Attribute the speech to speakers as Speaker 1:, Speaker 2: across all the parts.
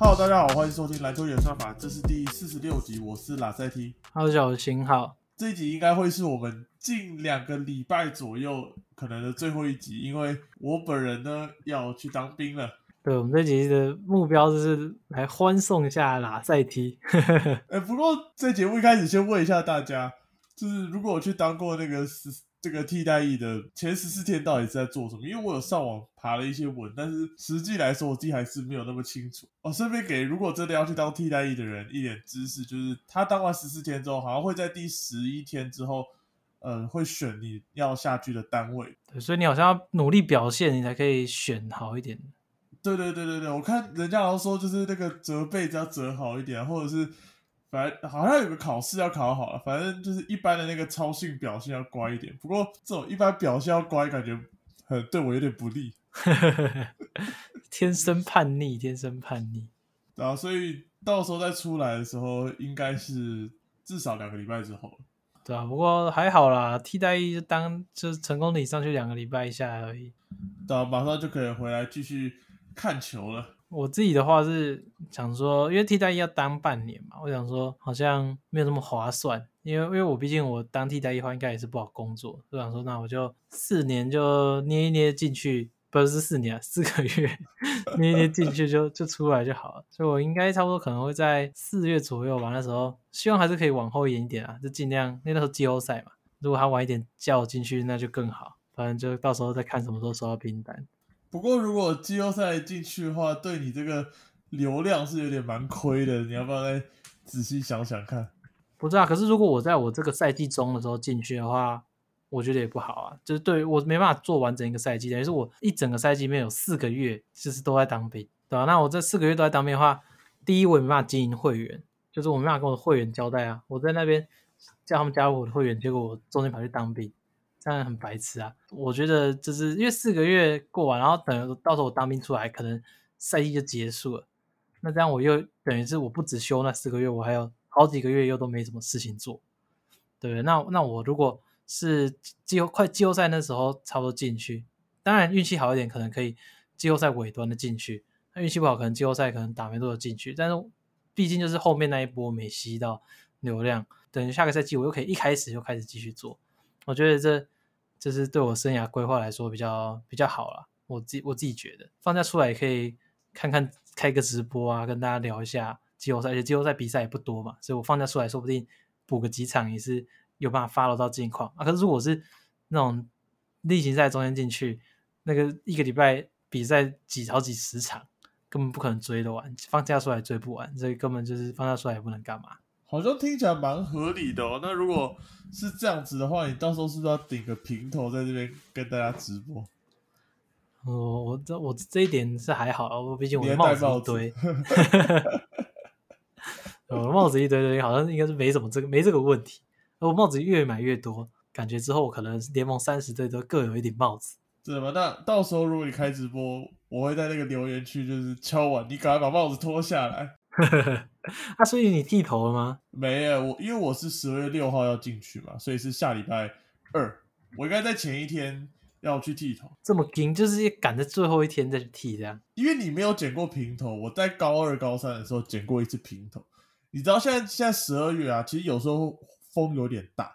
Speaker 1: Hello，大家好，欢迎收听篮球演算法，这是第四十六集，我是拉塞 T。
Speaker 2: 好，小新好，
Speaker 1: 这一集应该会是我们近两个礼拜左右可能的最后一集，因为我本人呢要去当兵了。
Speaker 2: 对我们这集的目标就是来欢送一下拉塞 T。
Speaker 1: 哎，不过在节目一开始先问一下大家，就是如果我去当过那个十这个替代役的前十四天到底是在做什么？因为我有上网爬了一些文，但是实际来说我自己还是没有那么清楚。哦，顺便给如果真的要去当替代役的人一点知识，就是他当完十四天之后，好像会在第十一天之后，呃，会选你要下去的单位。
Speaker 2: 对，所以你好像要努力表现，你才可以选好一点。
Speaker 1: 对对对对对，我看人家好像说就是那个折被子要折好一点，或者是。反正好像有个考试要考好了，反正就是一般的那个操性表现要乖一点。不过这种一般表现要乖，感觉很对我有点不利。
Speaker 2: 天生叛逆，天生叛逆。
Speaker 1: 然后所以到时候再出来的时候，应该是至少两个礼拜之后。
Speaker 2: 对啊，不过还好啦，替代役就当就是成功你上去两个礼拜一下而已。
Speaker 1: 对啊，马上就可以回来继续看球了。
Speaker 2: 我自己的话是想说，因为替代役要当半年嘛，我想说好像没有那么划算，因为因为我毕竟我当替代役的话，应该也是不好工作，就想说那我就四年就捏一捏进去，不是四年啊，四个月捏一捏进去就就出来就好了。所以我应该差不多可能会在四月左右吧，那时候希望还是可以往后延一点啊，就尽量，那时候季后赛嘛，如果他晚一点叫我进去，那就更好。反正就到时候再看什么时候收到兵单。
Speaker 1: 不过，如果季后赛进去的话，对你这个流量是有点蛮亏的。你要不要再仔细想想看？
Speaker 2: 不知道。可是，如果我在我这个赛季中的时候进去的话，我觉得也不好啊。就是对我没办法做完整一个赛季，等于是我一整个赛季里面有四个月就是都在当兵，对吧？那我这四个月都在当兵的话，第一我也没办法经营会员，就是我没办法跟我的会员交代啊。我在那边叫他们加入我的会员，结果我中间跑去当兵。当然很白痴啊！我觉得就是因为四个月过完，然后等到时候我当兵出来，可能赛季就结束了。那这样我又等于是我不只休那四个月，我还有好几个月又都没什么事情做，对不对？那那我如果是季后快季后赛那时候差不多进去，当然运气好一点，可能可以季后赛尾端的进去；那运气不好，可能季后赛可能打没多久进去。但是毕竟就是后面那一波没吸到流量，等于下个赛季我又可以一开始就开始继续做。我觉得这。这是对我生涯规划来说比较比较好了，我自我自己觉得放假出来也可以看看开个直播啊，跟大家聊一下季后赛，而且季后赛比赛也不多嘛，所以我放假出来说不定补个几场也是有办法 follow 到近况啊。可是如果是那种例行赛中间进去，那个一个礼拜比赛几好几十场，根本不可能追得完，放假出来追不完，所以根本就是放假出来也不能干嘛。
Speaker 1: 好像听起来蛮合理的哦。那如果是这样子的话，你到时候是不是要顶个平头在这边跟大家直播？
Speaker 2: 哦，我这我这一点是还好，我毕竟我的 帽子一堆，我帽子一堆堆，好像应该是没什么这个没这个问题。我帽子越买越多，感觉之后可能联盟三十队都各有一顶帽子。
Speaker 1: 真的吗？那到时候如果你开直播，我会在那个留言区就是敲碗，你赶快把帽子脱下来。
Speaker 2: 啊，所以你剃头了吗？
Speaker 1: 没有，我因为我是十二月六号要进去嘛，所以是下礼拜二，我应该在前一天要去剃头。
Speaker 2: 这么紧，就是赶在最后一天再去剃这样。
Speaker 1: 因为你没有剪过平头，我在高二、高三的时候剪过一次平头。你知道现在现在十二月啊，其实有时候风有点大，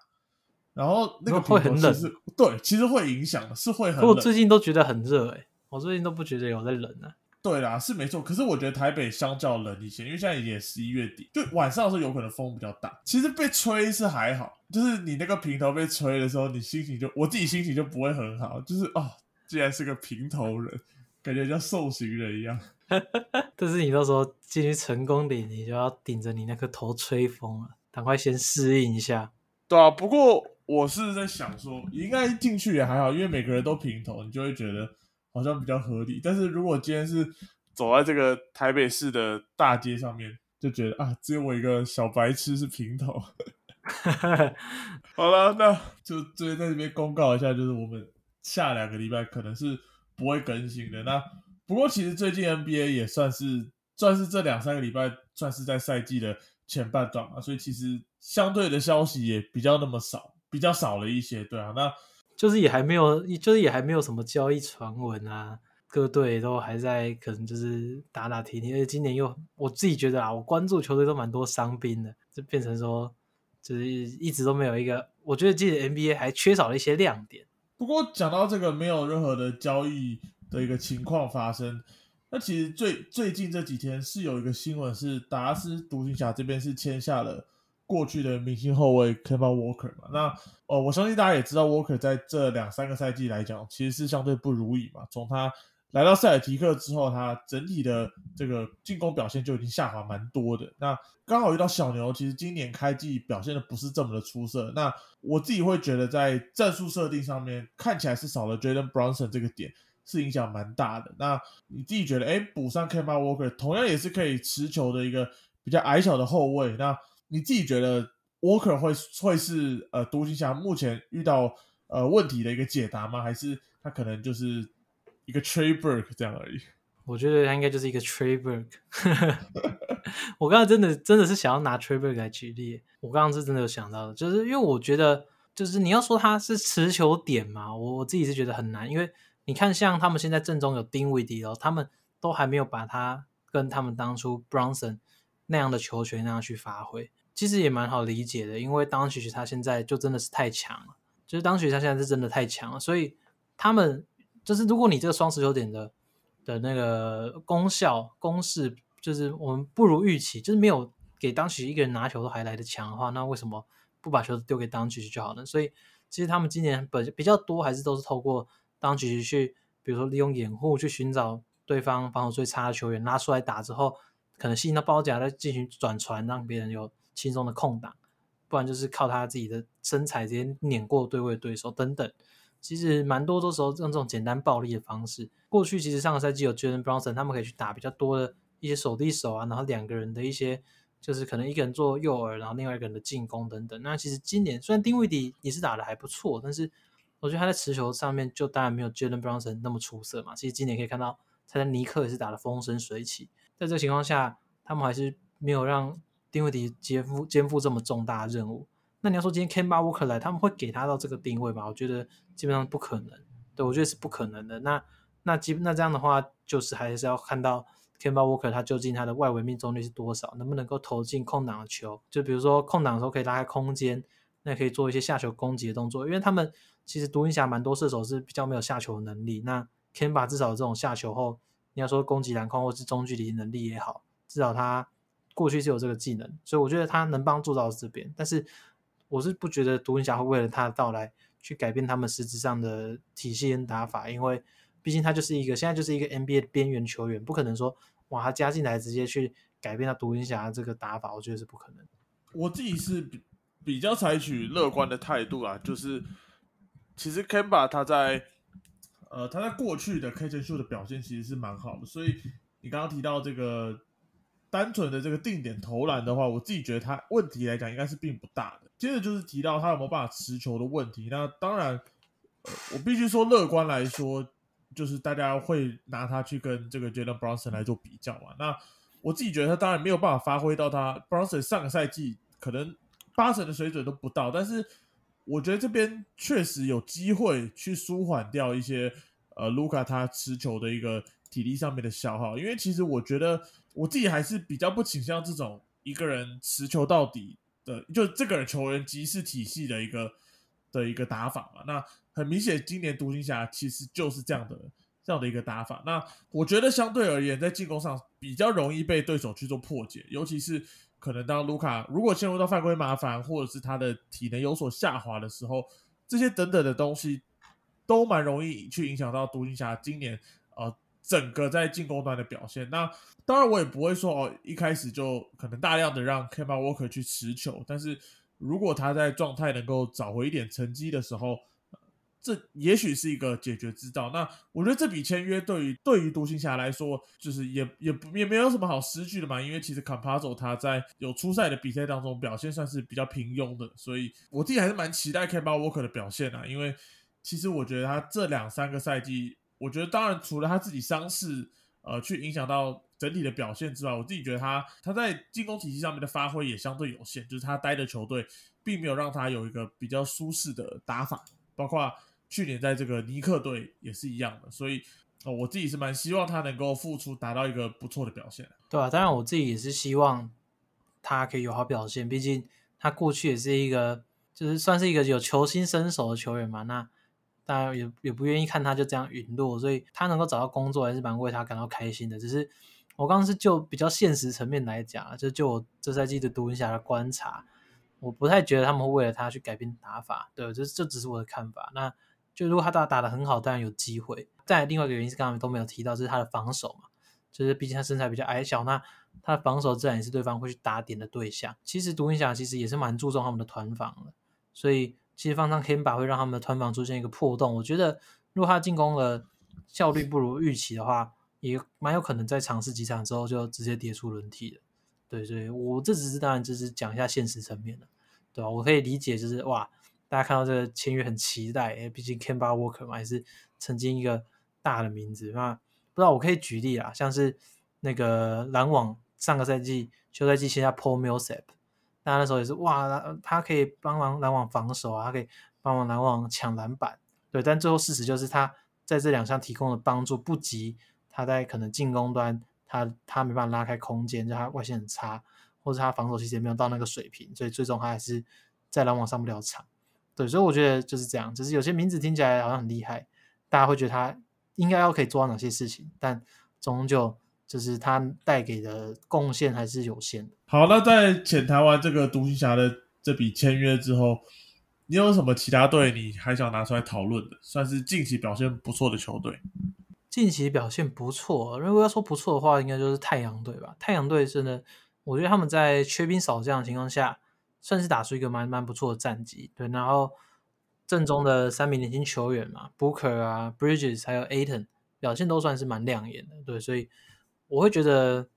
Speaker 1: 然后那个
Speaker 2: 会很冷。
Speaker 1: 对，其实会影响的，是会很冷。
Speaker 2: 我最近都觉得很热哎，我最近都不觉得有在冷啊。
Speaker 1: 对啦，是没错。可是我觉得台北相较冷一些，因为现在也十一月底，就晚上的时候有可能风比较大。其实被吹是还好，就是你那个平头被吹的时候，你心情就我自己心情就不会很好，就是哦，既然是个平头人，感觉像受刑人一样。
Speaker 2: 但是你到时候进去成功顶，你就要顶着你那颗头吹风了，赶快先适应一下。
Speaker 1: 对啊，不过我是在想说，应该进去也还好，因为每个人都平头，你就会觉得。好像比较合理，但是如果今天是走在这个台北市的大街上面，就觉得啊，只有我一个小白痴是平头。好了，那就直接在这边公告一下，就是我们下两个礼拜可能是不会更新的。那不过其实最近 NBA 也算是算是这两三个礼拜算是在赛季的前半段嘛，所以其实相对的消息也比较那么少，比较少了一些，对啊，那。
Speaker 2: 就是也还没有，就是也还没有什么交易传闻啊，各队都还在可能就是打打停停，而且今年又我自己觉得啊，我关注球队都蛮多伤兵的，就变成说就是一直都没有一个，我觉得今年 NBA 还缺少了一些亮点。
Speaker 1: 不过讲到这个没有任何的交易的一个情况发生，那其实最最近这几天是有一个新闻是达斯独行侠这边是签下了。过去的明星后卫 Kemba Walker 嘛，那哦，我相信大家也知道，Walker 在这两三个赛季来讲，其实是相对不如意嘛。从他来到塞尔提克之后，他整体的这个进攻表现就已经下滑蛮多的。那刚好遇到小牛，其实今年开季表现的不是这么的出色。那我自己会觉得，在战术设定上面看起来是少了 Jaden Brunson 这个点，是影响蛮大的。那你自己觉得，哎，补上 Kemba Walker，同样也是可以持球的一个比较矮小的后卫，那。你自己觉得 Walker 会会是呃独行侠目前遇到呃问题的一个解答吗？还是他可能就是一个 Trey Burke 这样而已？
Speaker 2: 我觉得他应该就是一个 Trey Burke。我刚刚真的真的是想要拿 Trey Burke 来举例。我刚刚是真的有想到的，就是因为我觉得就是你要说他是持球点嘛，我我自己是觉得很难，因为你看像他们现在正中有丁威迪哦，他们都还没有把他跟他们当初 Bronson 那样的球权那样去发挥。其实也蛮好理解的，因为当曲曲他现在就真的是太强了，就是当曲他现在是真的太强了，所以他们就是如果你这个双持球点的的那个功效公式，就是我们不如预期，就是没有给当曲一个人拿球都还来得强的话，那为什么不把球丢给当曲曲就好了？所以其实他们今年本比较多还是都是透过当曲曲去，比如说利用掩护去寻找对方防守最差的球员拉出来打之后，可能吸引到包夹再进行转传，让别人有。轻松的空档，不然就是靠他自己的身材直接碾过对位对手等等。其实蛮多的时候用这种简单暴力的方式。过去其实上个赛季有 Jalen Brunson，他们可以去打比较多的一些手递手啊，然后两个人的一些就是可能一个人做诱饵，然后另外一个人的进攻等等。那其实今年虽然丁威迪也是打的还不错，但是我觉得他在持球上面就当然没有 Jalen Brunson 那么出色嘛。其实今年可以看到他在尼克也是打的风生水起。在这个情况下，他们还是没有让。丁威迪肩负肩负这么重大的任务，那你要说今天 Kemba Walker 来，他们会给他到这个定位吗？我觉得基本上不可能，对我觉得是不可能的。那那基那这样的话，就是还是要看到 Kemba Walker 他究竟他的外围命中率是多少，能不能够投进空档的球？就比如说空档的时候可以拉开空间，那可以做一些下球攻击的动作。因为他们其实独行侠蛮多射手是比较没有下球能力，那 Kemba 至少这种下球后，你要说攻击篮筐或是中距离能力也好，至少他。过去是有这个技能，所以我觉得他能帮助到这边。但是我是不觉得独行侠会为了他的到来去改变他们实质上的体系跟打法，因为毕竟他就是一个现在就是一个 NBA 边缘球员，不可能说哇他加进来直接去改变他独行侠这个打法，我觉得是不可能。
Speaker 1: 我自己是比比较采取乐观的态度啊，就是其实 Kemba 他在呃他在过去的 K 球秀的表现其实是蛮好的，所以你刚刚提到这个。单纯的这个定点投篮的话，我自己觉得他问题来讲应该是并不大的。接着就是提到他有没有办法持球的问题。那当然，我必须说乐观来说，就是大家会拿他去跟这个 Jalen Brunson 来做比较嘛。那我自己觉得他当然没有办法发挥到他 Brunson 上个赛季可能八成的水准都不到，但是我觉得这边确实有机会去舒缓掉一些呃卢卡他持球的一个体力上面的消耗，因为其实我觉得。我自己还是比较不倾向这种一个人持球到底的，就这个球员即是体系的一个的一个打法嘛。那很明显，今年独行侠其实就是这样的这样的一个打法。那我觉得相对而言，在进攻上比较容易被对手去做破解，尤其是可能当卢卡如果陷入到犯规麻烦，或者是他的体能有所下滑的时候，这些等等的东西都蛮容易去影响到独行侠今年呃。整个在进攻端的表现，那当然我也不会说哦，一开始就可能大量的让 k e m a Walker 去持球，但是如果他在状态能够找回一点成绩的时候，这也许是一个解决之道。那我觉得这笔签约对于对于独行侠来说，就是也也也没有什么好失去的嘛，因为其实 Campazzo 他在有初赛的比赛当中表现算是比较平庸的，所以我自己还是蛮期待 k e m a Walker 的表现啊，因为其实我觉得他这两三个赛季。我觉得，当然，除了他自己伤势，呃，去影响到整体的表现之外，我自己觉得他他在进攻体系上面的发挥也相对有限，就是他待的球队并没有让他有一个比较舒适的打法，包括去年在这个尼克队也是一样的。所以，哦，我自己是蛮希望他能够复出，达到一个不错的表现。
Speaker 2: 对啊，当然我自己也是希望他可以有好表现，毕竟他过去也是一个，就是算是一个有球星身手的球员嘛。那大家也也不愿意看他就这样陨落，所以他能够找到工作，还是蛮为他感到开心的。只是我刚刚是就比较现实层面来讲，就就我这赛季的独行侠的观察，我不太觉得他们会为了他去改变打法。对，这这只是我的看法。那就如果他打打的很好，当然有机会。再另外一个原因是刚刚都没有提到，就是他的防守嘛，就是毕竟他身材比较矮小，那他的防守自然也是对方会去打点的对象。其实独行侠其实也是蛮注重他们的团防的，所以其实放上 Kemba 会让他们的团防出现一个破洞。我觉得如果他进攻的效率不如预期的话，也蛮有可能在尝试几场之后就直接跌出轮替了。对，所以我这只是当然就是讲一下现实层面的，对吧？我可以理解，就是哇。大家看到这个签约很期待，因为毕竟 Kemba Walker 嘛，也是曾经一个大的名字。那不知道我可以举例啊，像是那个篮网上个赛季休赛季签下 Paul Millsap，大家那时候也是哇，他可以帮忙篮网防守啊，他可以帮忙篮网抢篮板。对，但最后事实就是他在这两项提供的帮助不及他在可能进攻端，他他没办法拉开空间，就他外线很差，或者他防守其实没有到那个水平，所以最终他还是在篮网上不了场。对，所以我觉得就是这样，只是有些名字听起来好像很厉害，大家会觉得他应该要可以做到哪些事情，但终究就是他带给的贡献还是有限的。
Speaker 1: 好，那在浅谈完这个独行侠的这笔签约之后，你有什么其他队你还想拿出来讨论的？算是近期表现不错的球队。
Speaker 2: 近期表现不错，如果要说不错的话，应该就是太阳队吧。太阳队真的，我觉得他们在缺兵少将的情况下。算是打出一个蛮蛮不错的战绩，对。然后正中的三名年轻球员嘛，Booker 啊，Bridges 还有 Aton 表现都算是蛮亮眼的，对。所以我会觉得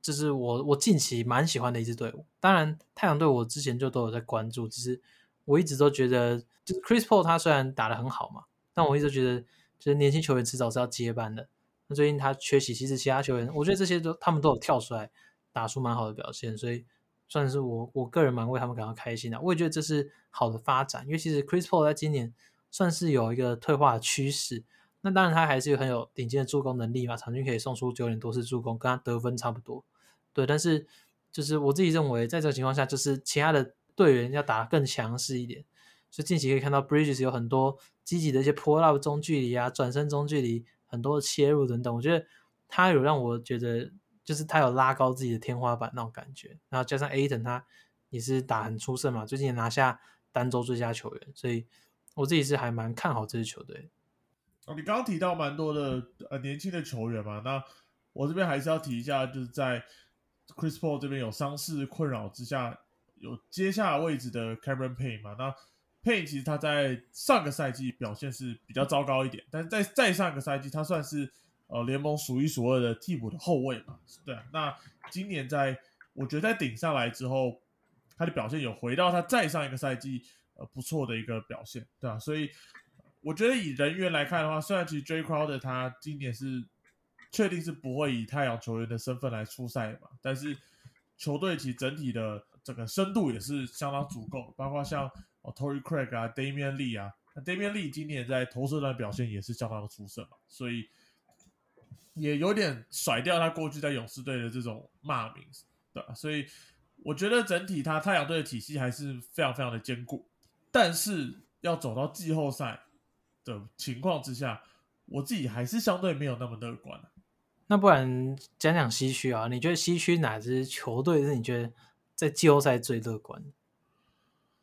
Speaker 2: 这是我我近期蛮喜欢的一支队伍。当然，太阳队我之前就都有在关注，只是我一直都觉得，就是 Chris Paul 他虽然打的很好嘛，但我一直觉得，就是年轻球员迟早是要接班的。那最近他缺席，其实其他球员，我觉得这些都他们都有跳出来打出蛮好的表现，所以。算是我我个人蛮为他们感到开心的，我也觉得这是好的发展，因为其实 Chris Paul 在今年算是有一个退化的趋势。那当然他还是有很有顶尖的助攻能力嘛，场均可以送出九点多次助攻，跟他得分差不多。对，但是就是我自己认为，在这个情况下，就是其他的队员要打更强势一点。所以近期可以看到 Bridges 有很多积极的一些 pull up 中距离啊、转身中距离，很多的切入等等，我觉得他有让我觉得。就是他有拉高自己的天花板那种感觉，然后加上 A 等他也是打很出色嘛，最近也拿下单周最佳球员，所以我自己是还蛮看好这支球队。
Speaker 1: 哦，你刚刚提到蛮多的呃年轻的球员嘛，那我这边还是要提一下，就是在 Chris Paul 这边有伤势困扰之下，有接下位置的 Cameron Payne 嘛，那 Payne 其实他在上个赛季表现是比较糟糕一点，但是在再上个赛季他算是。呃，联盟数一数二的替补的后卫嘛，对啊。那今年在我觉得在顶上来之后，他的表现有回到他再上一个赛季呃不错的一个表现，对吧？所以我觉得以人员来看的话，虽然其实 J Crowder 他今年是确定是不会以太阳球员的身份来出赛嘛，但是球队其实整体的整个深度也是相当足够，包括像哦 Tory Craig 啊，Damian Lee 啊，Damian Lee 今年在投射端表现也是相当的出色嘛，所以。也有点甩掉他过去在勇士队的这种骂名，对吧？所以我觉得整体他太阳队的体系还是非常非常的坚固，但是要走到季后赛的情况之下，我自己还是相对没有那么乐观
Speaker 2: 那不然讲讲西区啊？你觉得西区哪支球队是你觉得在季后赛最乐观？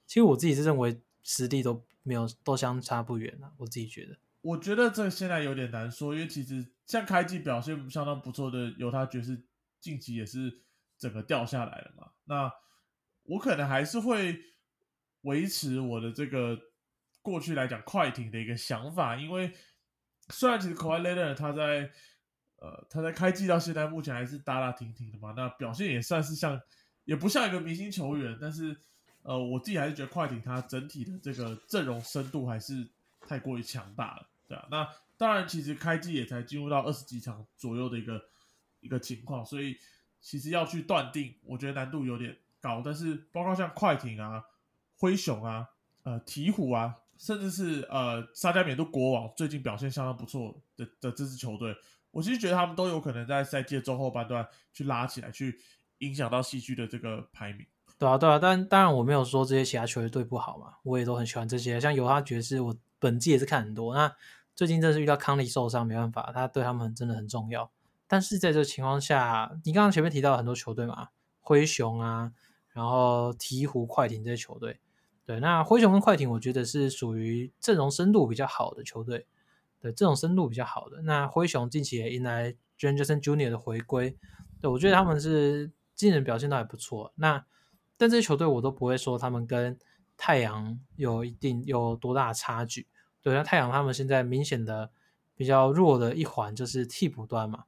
Speaker 2: 其实我自己是认为实力都没有都相差不远啊，我自己觉得。
Speaker 1: 我觉得这现在有点难说，因为其实像开季表现相当不错的犹他爵士，近期也是整个掉下来了嘛。那我可能还是会维持我的这个过去来讲快艇的一个想法，因为虽然其实 k a w h l e o n 他在呃他在开季到现在目前还是打打停停的嘛，那表现也算是像也不像一个明星球员，但是呃我自己还是觉得快艇他整体的这个阵容深度还是。太过于强大了，对啊。那当然，其实开机也才进入到二十几场左右的一个一个情况，所以其实要去断定，我觉得难度有点高。但是，包括像快艇啊、灰熊啊、呃鹈鹕啊，甚至是呃沙加缅度国王最近表现相当不错的的这支球队，我其实觉得他们都有可能在赛季的中后半段去拉起来，去影响到西区的这个排名。
Speaker 2: 对啊，对啊，但当然我没有说这些其他球队不好嘛，我也都很喜欢这些，像犹他爵士，我本季也是看很多。那最近真是遇到康利受伤，没办法，他对他们真的很重要。但是在这情况下，你刚刚前面提到很多球队嘛，灰熊啊，然后鹈鹕、快艇这些球队，对，那灰熊跟快艇，我觉得是属于阵容深度比较好的球队，对，阵容深度比较好的。那灰熊近期也迎来 Jameson Junior 的回归，对我觉得他们是今年表现都还不错。那但这些球队我都不会说他们跟太阳有一定有多大的差距。对，那太阳他们现在明显的比较弱的一环就是替补端嘛。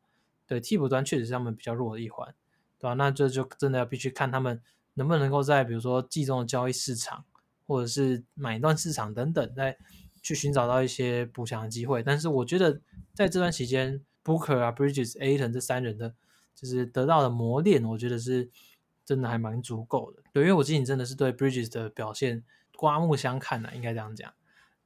Speaker 2: 对，替补端确实是他们比较弱的一环，对吧？那这就真的要必须看他们能不能够在比如说季中的交易市场或者是买断市场等等，再去寻找到一些补强的机会。但是我觉得在这段期间，Booker 啊、Bridges、Aton 这三人的就是得到的磨练，我觉得是。真的还蛮足够的，对，因为我今年真的是对 Bridges 的表现刮目相看的，应该这样讲。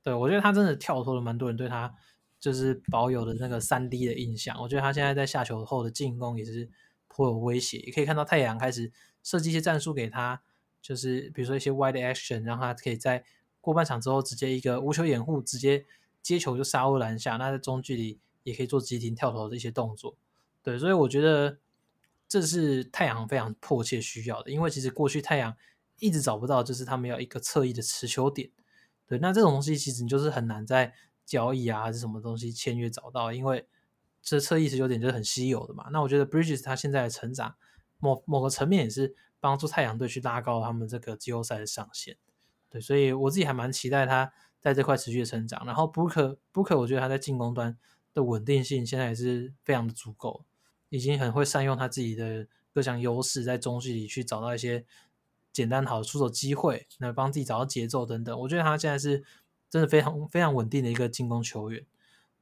Speaker 2: 对我觉得他真的跳脱了蛮多人对他就是保有的那个三 D 的印象。我觉得他现在在下球后的进攻也是颇有威胁，也可以看到太阳开始设计一些战术给他，就是比如说一些 wide action，让他可以在过半场之后直接一个无球掩护，直接接球就杀入篮下。那在中距离也可以做急停跳投的一些动作。对，所以我觉得。这是太阳非常迫切需要的，因为其实过去太阳一直找不到，就是他们要一个侧翼的持球点。对，那这种东西其实你就是很难在交易啊还是什么东西签约找到，因为这侧翼持球点就是很稀有的嘛。那我觉得 Bridges 他现在的成长，某某个层面也是帮助太阳队去拉高他们这个季后赛的上限。对，所以我自己还蛮期待他在这块持续的成长。然后 Booker Booker，我觉得他在进攻端的稳定性现在也是非常的足够。已经很会善用他自己的各项优势，在中距离去找到一些简单好的出手机会，那帮自己找到节奏等等。我觉得他现在是真的非常非常稳定的一个进攻球员，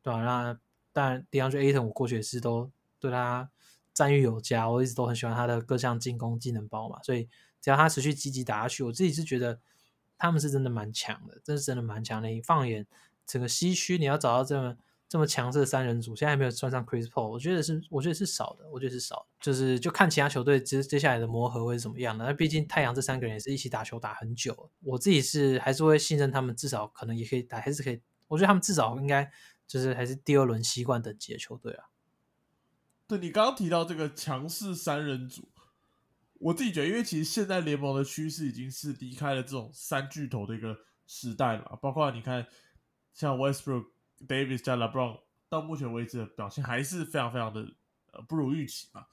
Speaker 2: 对吧？那当然，DeAndre Ayton 我过去也是都对他赞誉有加，我一直都很喜欢他的各项进攻技能包嘛。所以只要他持续积极打下去，我自己是觉得他们是真的蛮强的，真是真的蛮强的。你放眼整个西区，你要找到这么。这么强势的三人组，现在还没有算上 Chris Paul，我觉得是，我觉得是少的，我觉得是少，就是就看其他球队接接下来的磨合会是怎么样的。那毕竟太阳这三个人也是一起打球打很久，我自己是还是会信任他们，至少可能也可以打，还是可以。我觉得他们至少应该就是还是第二轮习惯等级的球队啊。
Speaker 1: 你刚刚提到这个强势三人组，我自己觉得，因为其实现在联盟的趋势已经是离开了这种三巨头的一个时代了，包括你看像 Westbrook。Davis 加 LeBron 到目前为止的表现还是非常非常的呃不如预期嘛，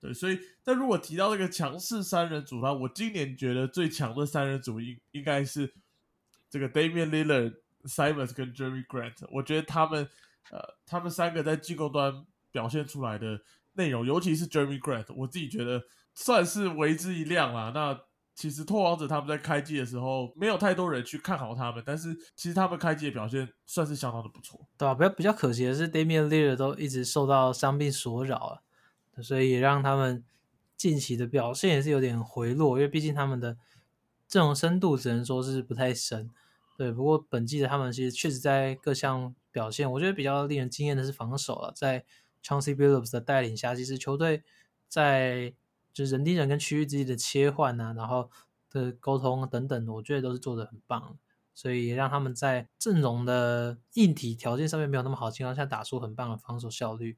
Speaker 1: 对，所以但如果提到这个强势三人组的话，我今年觉得最强的三人组应应该是这个 Damian Lillard、Simons 跟 Jeremy Grant，我觉得他们呃他们三个在进攻端表现出来的内容，尤其是 Jeremy Grant，我自己觉得算是为之一亮啦。那其实拓王者他们在开季的时候没有太多人去看好他们，但是其实他们开季的表现算是相当的不错，
Speaker 2: 对吧？比较比较可惜的是，Damian l e a r 都一直受到伤病所扰啊，所以也让他们近期的表现也是有点回落，因为毕竟他们的阵容深度只能说是不太深。对，不过本季的他们其实确实在各项表现，我觉得比较令人惊艳的是防守了，在 Chauncey Billups 的带领下，其实球队在就是人盯人跟区域之间的切换啊，然后的沟通等等，我觉得都是做的很棒，所以让他们在阵容的硬体条件上面没有那么好情况下，打出很棒的防守效率。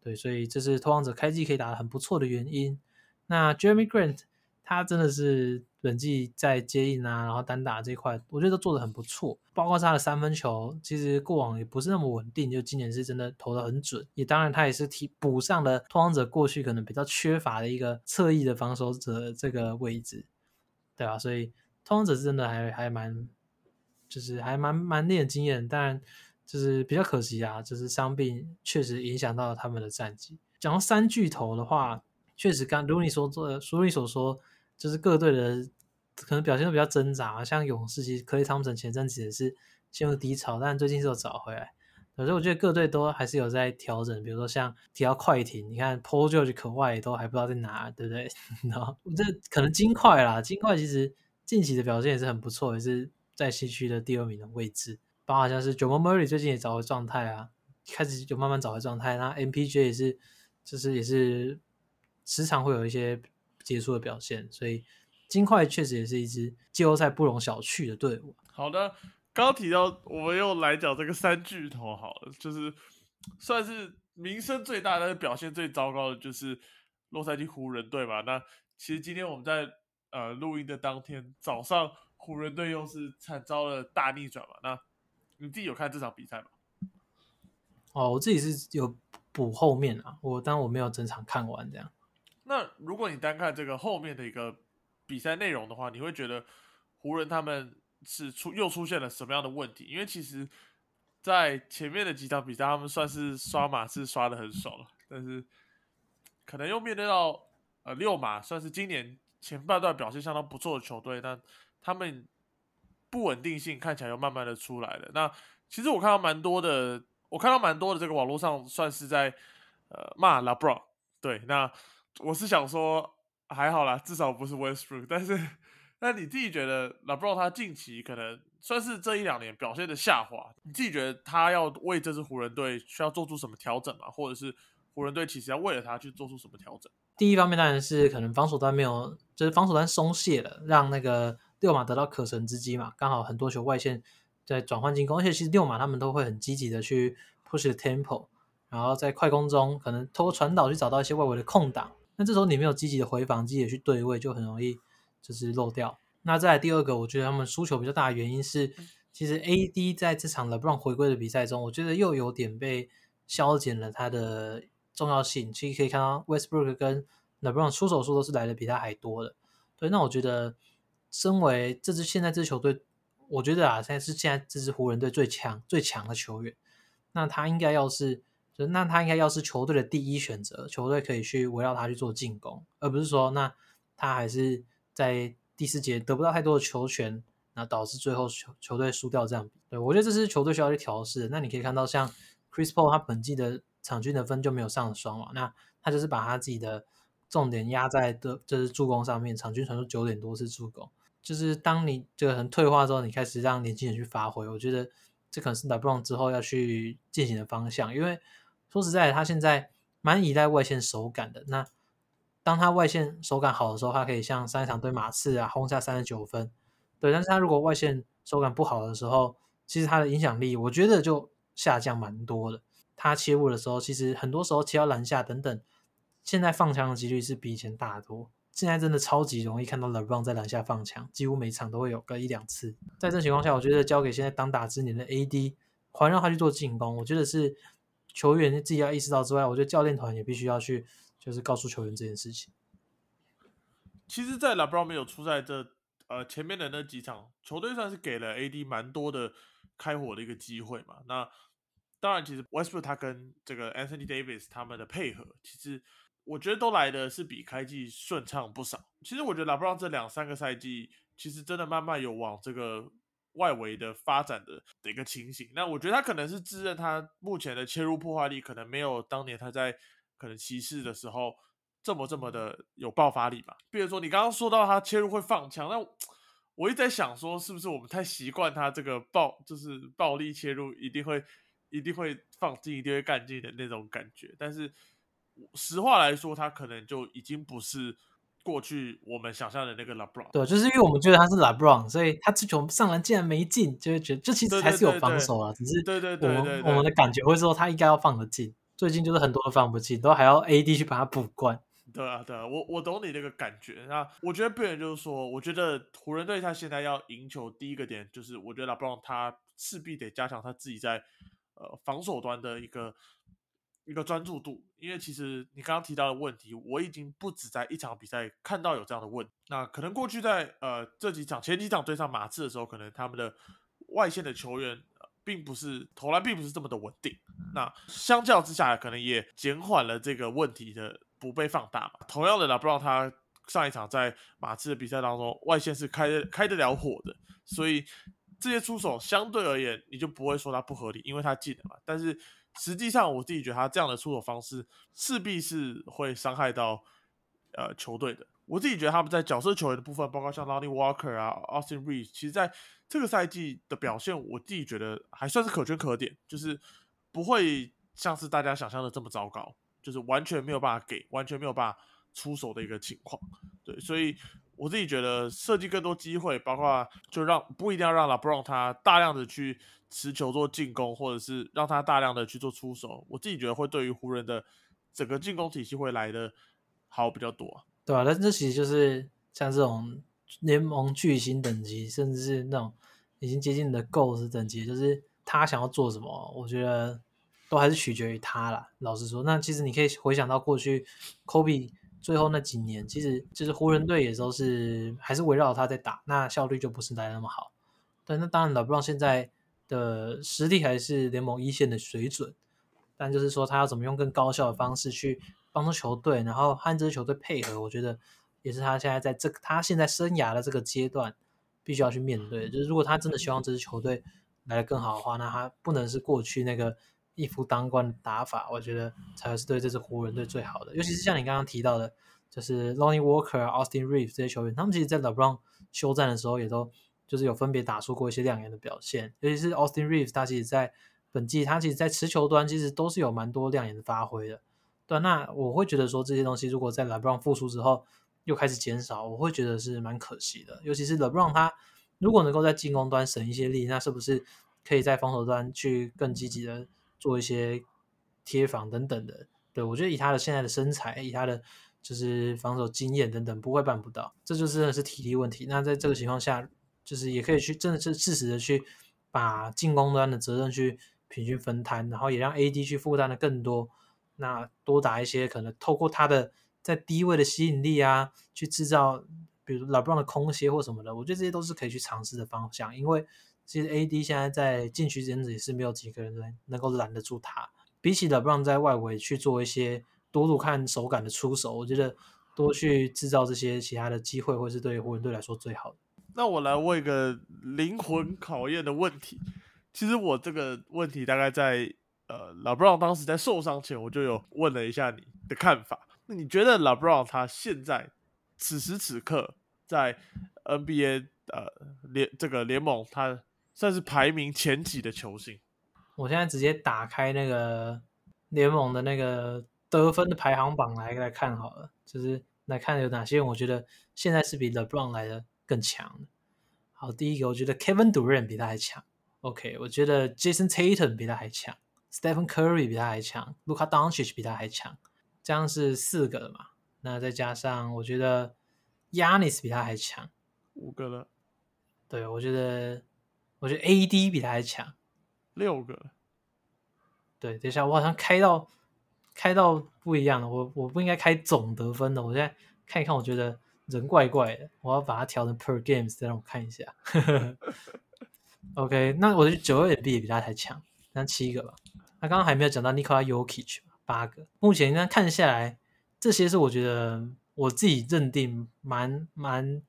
Speaker 2: 对，所以这是投王者开季可以打得很不错的原因。那 Jeremy Grant 他真的是。本季在接应啊，然后单打这块，我觉得都做的很不错。包括他的三分球，其实过往也不是那么稳定，就今年是真的投的很准。也当然，他也是提补上了拓荒者过去可能比较缺乏的一个侧翼的防守者这个位置，对吧？所以拓荒者是真的还还蛮，就是还蛮蛮令人惊艳。当然，就是比较可惜啊，就是伤病确实影响到了他们的战绩。讲到三巨头的话，确实刚如你所做，如你所说。就是各队的可能表现都比较挣扎，像勇士其实克里汤普森前阵子也是陷入低潮，但最近是有找回来。可是我觉得各队都还是有在调整，比如说像提到快艇，你看 Paul George 可外都还不知道在哪，对不对？然后这可能金块啦，金块其实近期的表现也是很不错，也是在西区的第二名的位置。包括像是 j o m Murray 最近也找回状态啊，开始就慢慢找回状态。那 MPJ 也是，就是也是时常会有一些杰出的表现，所以金块确实也是一支季后赛不容小觑的队伍。
Speaker 1: 好的，刚刚提到我们又来讲这个三巨头，好了，就是算是名声最大，但是表现最糟糕的就是洛杉矶湖人队吧。那其实今天我们在呃录音的当天早上，湖人队又是惨遭了大逆转嘛。那你自己有看这场比赛吗？
Speaker 2: 哦，我自己是有补后面啊，我但我没有整场看完这样。
Speaker 1: 那如果你单看这个后面的一个比赛内容的话，你会觉得湖人他们是出又出现了什么样的问题？因为其实，在前面的几场比赛，他们算是刷马是刷的很爽了，但是可能又面对到呃六马，算是今年前半段表现相当不错的球队，但他们。不稳定性看起来又慢慢的出来了。那其实我看到蛮多的，我看到蛮多的这个网络上算是在呃骂 LeBron。对，那我是想说还好啦，至少不是 Westbrook。但是那你自己觉得 LeBron 他近期可能算是这一两年表现的下滑，你自己觉得他要为这支湖人队需要做出什么调整吗？或者是湖人队其实要为了他去做出什么调整？
Speaker 2: 第一方面当然是可能防守端没有，就是防守端松懈了，让那个。六马得到可乘之机嘛，刚好很多球外线在转换进攻，而且其实六马他们都会很积极的去 push the tempo，然后在快攻中可能通过传导去找到一些外围的空档。那这时候你没有积极的回防，积极的去对位，就很容易就是漏掉。那再来第二个，我觉得他们输球比较大的原因是，其实 AD 在这场 LeBron 回归的比赛中，我觉得又有点被消减了他的重要性。其实可以看到 Westbrook 跟 LeBron 出手数都是来的比他还多的。对，那我觉得。身为这支现在这支球队，我觉得啊，现在是现在这支湖人队最强最强的球员。那他应该要是，那他应该要是球队的第一选择，球队可以去围绕他去做进攻，而不是说那他还是在第四节得不到太多的球权，那导致最后球球队输掉这样。对我觉得这是球队需要去调试。那你可以看到，像 Chris Paul 他本季的场均得分就没有上双嘛，那他就是把他自己的重点压在的就是助攻上面，场均传出九点多次助攻。就是当你这个很退化之后，你开始让年轻人去发挥，我觉得这可能是 LeBron 之后要去进行的方向。因为说实在，他现在蛮依赖外线手感的。那当他外线手感好的时候，他可以像上一场对马刺啊轰下三十九分。对，但是他如果外线手感不好的时候，其实他的影响力我觉得就下降蛮多的。他切入的时候，其实很多时候切到篮下等等，现在放枪的几率是比以前大多。现在真的超级容易看到 LeBron 在篮下放枪，几乎每场都会有个一两次。在这情况下，我觉得交给现在当打之年的 AD，环绕他去做进攻，我觉得是球员自己要意识到之外，我觉得教练团也必须要去，就是告诉球员这件事情。
Speaker 1: 其实，在 LeBron 没有出赛这呃前面的那几场，球队算是给了 AD 蛮多的开火的一个机会嘛。那当然，其实 Westbrook 他跟这个 Anthony Davis 他们的配合，其实。我觉得都来的是比开季顺畅不少。其实我觉得拉布朗这两三个赛季，其实真的慢慢有往这个外围的发展的的一个情形。那我觉得他可能是自认他目前的切入破坏力可能没有当年他在可能骑士的时候这么这么的有爆发力吧。比如说你刚刚说到他切入会放枪，那我一直在想说，是不是我们太习惯他这个暴就是暴力切入，一定会一定会放进，一定会干进的那种感觉，但是。实话来说，他可能就已经不是过去我们想象的那个 LeBron。
Speaker 2: 对，就是因为我们觉得他是 LeBron，所以他这球上篮竟然没进，就会觉得这其实还是有防守啊，只是
Speaker 1: 对对对，
Speaker 2: 我们我们的感觉会说他应该要放得进。最近就是很多都放不进，都还要 AD 去把它补关。
Speaker 1: 对啊，对啊，我我懂你那个感觉。那我觉得不远就是说，我觉得湖人队他现在要赢球，第一个点就是我觉得 LeBron 他势必得加强他自己在呃防守端的一个。一个专注度，因为其实你刚刚提到的问题，我已经不止在一场比赛看到有这样的问。那可能过去在呃这几场前几场对上马刺的时候，可能他们的外线的球员并不是投篮并不是这么的稳定。那相较之下，可能也减缓了这个问题的不被放大嘛。同样的呢，不知道他上一场在马刺的比赛当中，外线是开开得了火的，所以这些出手相对而言，你就不会说他不合理，因为他进了嘛。但是实际上，我自己觉得他这样的出手方式势必是会伤害到呃球队的。我自己觉得他们在角色球员的部分，包括像 Lonnie Walker 啊、Austin Reeves，其实在这个赛季的表现，我自己觉得还算是可圈可点，就是不会像是大家想象的这么糟糕，就是完全没有办法给，完全没有办法出手的一个情况。对，所以我自己觉得设计更多机会，包括就让不一定要让 LeBron 他大量的去持球做进攻，或者是让他大量的去做出手，我自己觉得会对于湖人的整个进攻体系会来的好比较多。
Speaker 2: 对吧、但这其实就是像这种联盟巨星等级，甚至是那种已经接近你的 GOAT 等级，就是他想要做什么，我觉得都还是取决于他啦。老实说，那其实你可以回想到过去 Kobe 最后那几年，其实就是湖人队也都是还是围绕他在打，那效率就不是来那么好。对，那当然了，LeBron 现在的实力还是联盟一线的水准，但就是说他要怎么用更高效的方式去帮助球队，然后和这支球队配合，我觉得也是他现在在这个他现在生涯的这个阶段必须要去面对。就是如果他真的希望这支球队来的更好的话，那他不能是过去那个一夫当关的打法，我觉得才是对这支湖人队最好的。尤其是像你刚刚提到的，就是 Lonnie Walker、Austin Reeves 这些球员，他们其实在 LeBron 休战的时候也都就是有分别打出过一些亮眼的表现，尤其是 Austin Reeves，他其实在本季他其实在持球端其实都是有蛮多亮眼的发挥的。对，那我会觉得说这些东西如果在 LeBron 复出之后又开始减少，我会觉得是蛮可惜的。尤其是 LeBron 他如果能够在进攻端省一些力，那是不是可以在防守端去更积极的做一些贴防等等的？对我觉得以他的现在的身材，以他的就是防守经验等等，不会办不到，这就真的是体力问题。那在这个情况下，就是也可以去真的是适时的去把进攻端的责任去平均分摊，然后也让 AD 去负担的更多。那多打一些，可能透过他的在低位的吸引力啊，去制造比如老布朗的空切或什么的，我觉得这些都是可以去尝试的方向。因为其实 AD 现在在禁区之间也是没有几个人能能够拦得住他。比起老布朗在外围去做一些多路看手感的出手，我觉得多去制造这些其他的机会，会是对湖人队来说最好的。
Speaker 1: 那我来问一个灵魂考验的问题。其实我这个问题大概在呃老布朗当时在受伤前，我就有问了一下你的看法。那你觉得老布朗他现在此时此刻在 NBA 呃联这个联盟，他算是排名前几的球星？
Speaker 2: 我现在直接打开那个联盟的那个得分的排行榜来来看好了，就是来看有哪些我觉得现在是比 LeBron 来的更强的。好，第一个我觉得 Kevin Durant 比他还强。OK，我觉得 Jason Tatum 比他还强，Stephen Curry 比他还强，Luka Doncic 比他还强，这样是四个了嘛？那再加上我觉得 Yanis 比他还强，
Speaker 1: 五个了，
Speaker 2: 对我觉得我觉得 AD 比他还强。
Speaker 1: 六个了。
Speaker 2: 对，等一下，我好像开到开到不一样了，我我不应该开总得分的，我现在看一看，我觉得人怪怪的，我要把它调成 per games，再让我看一下。OK，那我觉得九个 B 也比他还强，那七个吧。那刚刚还没有讲到 Nikola Jokic 八个，目前呢看下来，这些是我觉得我自己认定蛮蛮，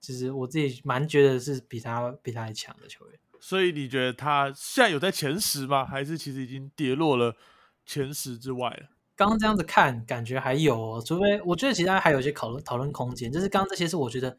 Speaker 2: 就是我自己蛮觉得是比他比他还强的球员。
Speaker 1: 所以你觉得他现在有在前十吗？还是其实已经跌落了前十之外了？
Speaker 2: 刚刚这样子看，感觉还有、哦，除非我觉得其他还有一些讨论讨论空间。就是刚刚这些是我觉得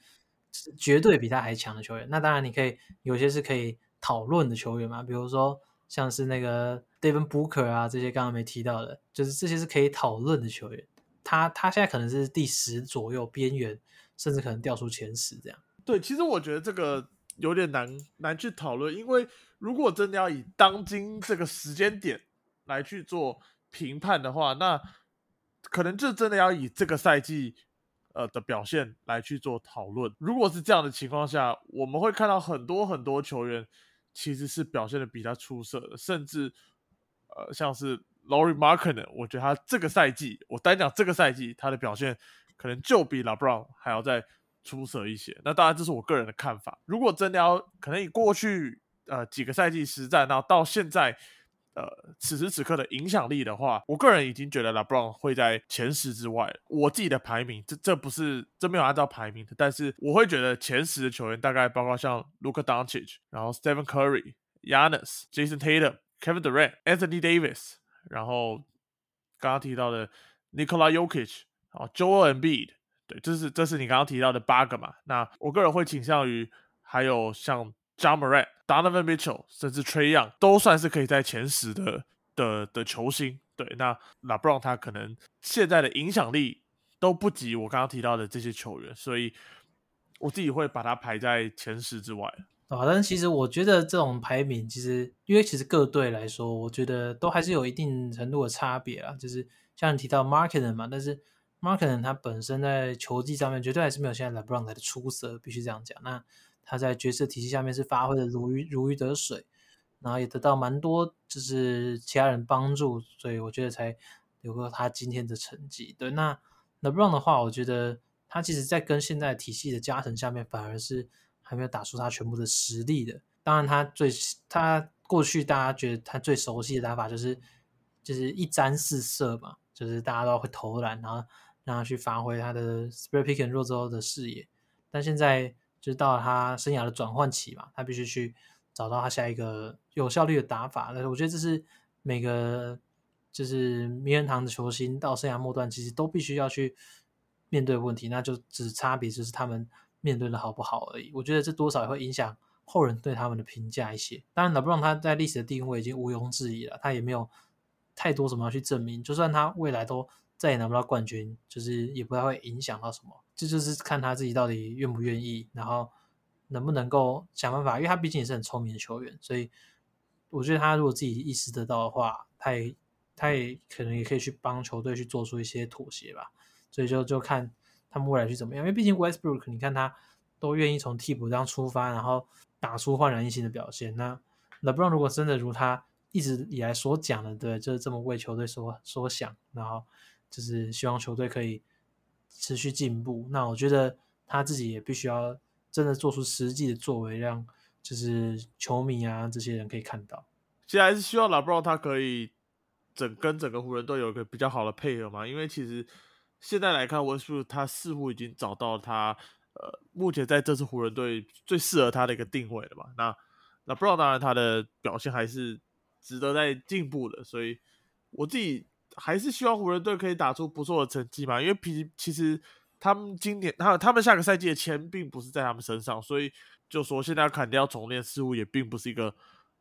Speaker 2: 是绝对比他还强的球员。那当然你可以有些是可以讨论的球员嘛，比如说像是那个 Devin Booker 啊这些刚刚没提到的，就是这些是可以讨论的球员。他他现在可能是第十左右边缘，甚至可能掉出前十这样。
Speaker 1: 对，其实我觉得这个有点难难去讨论，因为如果真的要以当今这个时间点来去做评判的话，那可能就真的要以这个赛季呃的表现来去做讨论。如果是这样的情况下，我们会看到很多很多球员其实是表现的比他出色的，甚至呃像是 Laurie Marken，我觉得他这个赛季，我单讲这个赛季他的表现可能就比 LeBron 还要再出色一些。那当然这是我个人的看法。如果真的要可能以过去呃几个赛季实战，然后到现在。呃，此时此刻的影响力的话，我个人已经觉得 LeBron 会在前十之外。我自己的排名，这这不是这没有按照排名的，但是我会觉得前十的球员大概包括像 Luka Doncic，然后 Stephen Curry、Yanis、Jason Tatum、Kevin Durant、Anthony Davis，然后刚刚提到的 Nikola Jokic，然后 Joel Embiid、对，这是这是你刚刚提到的八个嘛？那我个人会倾向于还有像 John Moran、Donovan Mitchell，甚至 Trey Young 都算是可以在前十的的的球星。对，那 LeBron 他可能现在的影响力都不及我刚刚提到的这些球员，所以我自己会把他排在前十之外。
Speaker 2: 啊，但是其实我觉得这种排名，其实因为其实各队来说，我觉得都还是有一定程度的差别啊。就是像你提到 Marketing 嘛，但是 Marketing 他本身在球技上面绝对还是没有现在 LeBron 来的出色，必须这样讲。那他在角色体系下面是发挥的如鱼如鱼得水，然后也得到蛮多就是其他人帮助，所以我觉得才有个他今天的成绩。对，那 LeBron 的话，我觉得他其实在跟现在体系的加成下面，反而是。还没有打出他全部的实力的。当然，他最他过去大家觉得他最熟悉的打法就是就是一沾四射嘛，就是大家都会投篮，然后让他去发挥他的 spread pick and roll 之后的视野。但现在就是到了他生涯的转换期嘛，他必须去找到他下一个有效率的打法。那我觉得这是每个就是名人堂的球星到生涯末段其实都必须要去面对问题，那就只差别就是他们。面对的好不好而已，我觉得这多少也会影响后人对他们的评价一些。当然，勒布朗他在历史的定位已经毋庸置疑了，他也没有太多什么要去证明。就算他未来都再也拿不到冠军，就是也不太会影响到什么。这就是看他自己到底愿不愿意，然后能不能够想办法。因为他毕竟也是很聪明的球员，所以我觉得他如果自己意识得到的话，他也他也可能也可以去帮球队去做出一些妥协吧。所以就就看。他们未来去怎么样？因为毕竟 Westbrook，你看他都愿意从替补这样出发，然后打出焕然一新的表现。那 LeBron 如果真的如他一直以来所讲的，对，就是这么为球队所所想，然后就是希望球队可以持续进步。那我觉得他自己也必须要真的做出实际的作为，让就是球迷啊这些人可以看到。
Speaker 1: 其实还是希望 LeBron 他可以整跟整个湖人队有一个比较好的配合嘛，因为其实。现在来看，温斯他似乎已经找到他呃，目前在这次湖人队最适合他的一个定位了吧？那那不知道，当然他的表现还是值得在进步的，所以我自己还是希望湖人队可以打出不错的成绩嘛。因为其其实他们今年他他们下个赛季的钱并不是在他们身上，所以就说现在砍掉重练似乎也并不是一个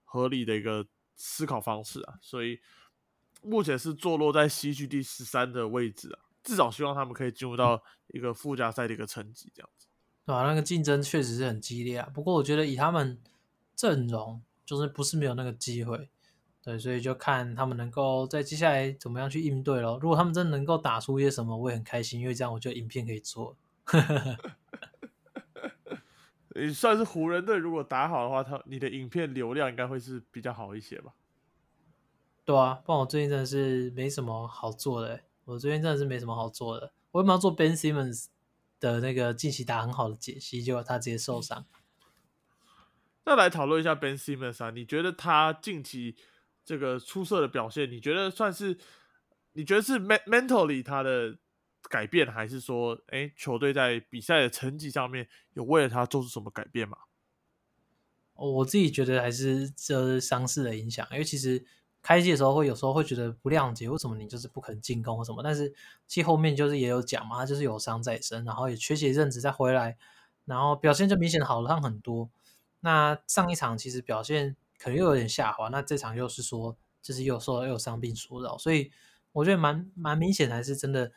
Speaker 1: 合理的一个思考方式啊。所以目前是坐落在西区第十三的位置啊。至少希望他们可以进入到一个附加赛的一个成绩，这样子，
Speaker 2: 对啊？那个竞争确实是很激烈啊。不过我觉得以他们阵容，就是不是没有那个机会，对，所以就看他们能够在接下来怎么样去应对咯。如果他们真的能够打出一些什么，我也很开心，因为这样我就影片可以做。
Speaker 1: 也算是湖人队，如果打好的话，他你的影片流量应该会是比较好一些吧？
Speaker 2: 对啊，不然我最近真的是没什么好做的。我最近真的是没什么好做的。我本要做 Ben Simmons 的那个近期打很好的解析，结果他直接受伤。
Speaker 1: 那来讨论一下 Ben Simmons 啊，你觉得他近期这个出色的表现，你觉得算是？你觉得是 mentally 他的改变，还是说，哎，球队在比赛的成绩上面有为了他做出什么改变吗？
Speaker 2: 我自己觉得还是这是伤势的影响，因为其实。开机的时候会有时候会觉得不谅解，为什么你就是不肯进攻或什么？但是其实后面就是也有讲嘛，他就是有伤在身，然后也缺席一阵子再回来，然后表现就明显好了很多。那上一场其实表现可能又有点下滑，那这场又是说就是又受又有伤病所扰，所以我觉得蛮蛮明显还是真的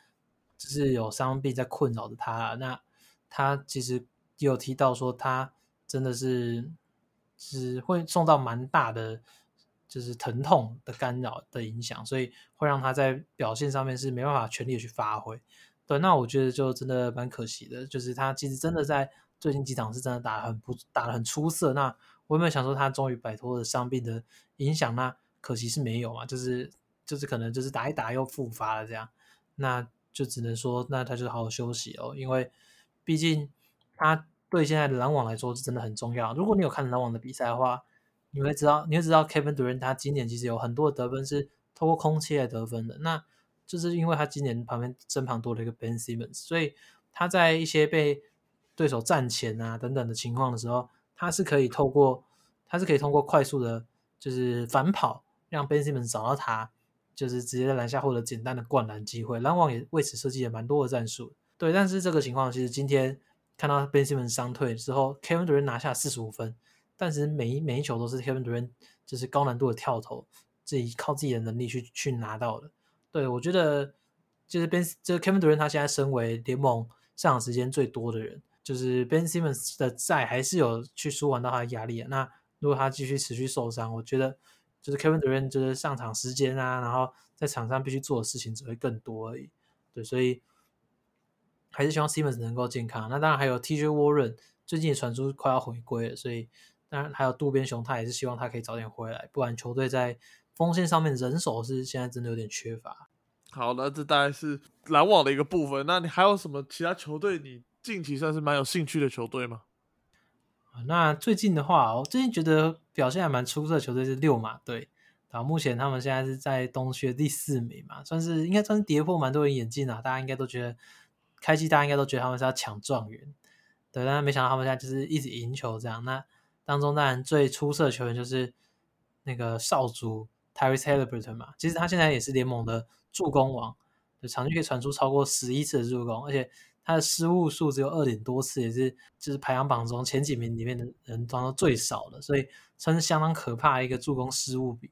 Speaker 2: 就是有伤病在困扰着他。那他其实有提到说他真的是是会受到蛮大的。就是疼痛的干扰的影响，所以会让他在表现上面是没办法全力的去发挥。对，那我觉得就真的蛮可惜的。就是他其实真的在最近几场是真的打很不打的很出色。那我有没有想说他终于摆脱了伤病的影响？那可惜是没有嘛。就是就是可能就是打一打又复发了这样。那就只能说那他就好好休息哦，因为毕竟他对现在的篮网来说是真的很重要。如果你有看篮网的比赛的话。你会知道，你会知道，Kevin Durant 他今年其实有很多的得分是透过空切来得分的。那就是因为他今年旁边身旁多了一个 Ben Simmons，所以他在一些被对手站前啊等等的情况的时候，他是可以透过他是可以通过快速的，就是反跑，让 Ben Simmons 找到他，就是直接在篮下获得简单的灌篮机会。篮网也为此设计了蛮多的战术。对，但是这个情况其实今天看到 Ben Simmons 伤退之后，Kevin Durant 拿下四十五分，但是每一每一球都是 Kevin Durant 就是高难度的跳投，自己靠自己的能力去去拿到的。对我觉得就是 Ben 就是 Kevin Durant 他现在身为联盟上场时间最多的人，就是 Ben Simmons 的在还是有去舒缓到他的压力。那如果他继续持续受伤，我觉得就是 Kevin Durant 就是上场时间啊，然后在场上必须做的事情只会更多而已。对，所以还是希望 Simmons 能够健康。那当然还有 TJ Warren 最近也传出快要回归了，所以当然还有渡边雄，他也是希望他可以早点回来，不然球队在锋线上面人手是现在真的有点缺乏。
Speaker 1: 好，那这大概是篮网的一个部分。那你还有什么其他球队你近期算是蛮有兴趣的球队吗？
Speaker 2: 那最近的话，我最近觉得表现还蛮出色的球队是六马队。啊，目前他们现在是在东区第四名嘛，算是应该算是跌破蛮多人眼镜啊。大家应该都觉得开机，大家应该都觉得他们是要抢状元，对，但是没想到他们现在就是一直赢球这样。那当中当然最出色的球员就是那个少主 Tyrese Haliburton 嘛，其实他现在也是联盟的助攻王，就场均可以传出超过十一次的助攻，而且他的失误数只有二点多次，也是就是排行榜中前几名里面的人当中最少的，所以算是相当可怕的一个助攻失误比。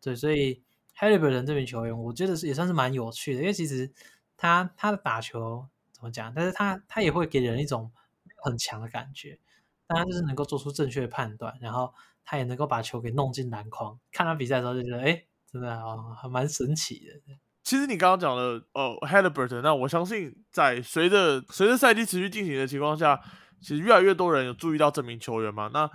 Speaker 2: 对，所以 Haliburton 这名球员，我觉得是也算是蛮有趣的，因为其实他他的打球怎么讲，但是他他也会给人一种很强的感觉，但他就是能够做出正确的判断，然后他也能够把球给弄进篮筐。看他比赛的时候就觉得，哎，真的啊，还蛮神奇的。
Speaker 1: 其实你刚刚讲的哦，Haliburton，那我相信在随着随着赛季持续进行的情况下，其实越来越多人有注意到这名球员嘛。那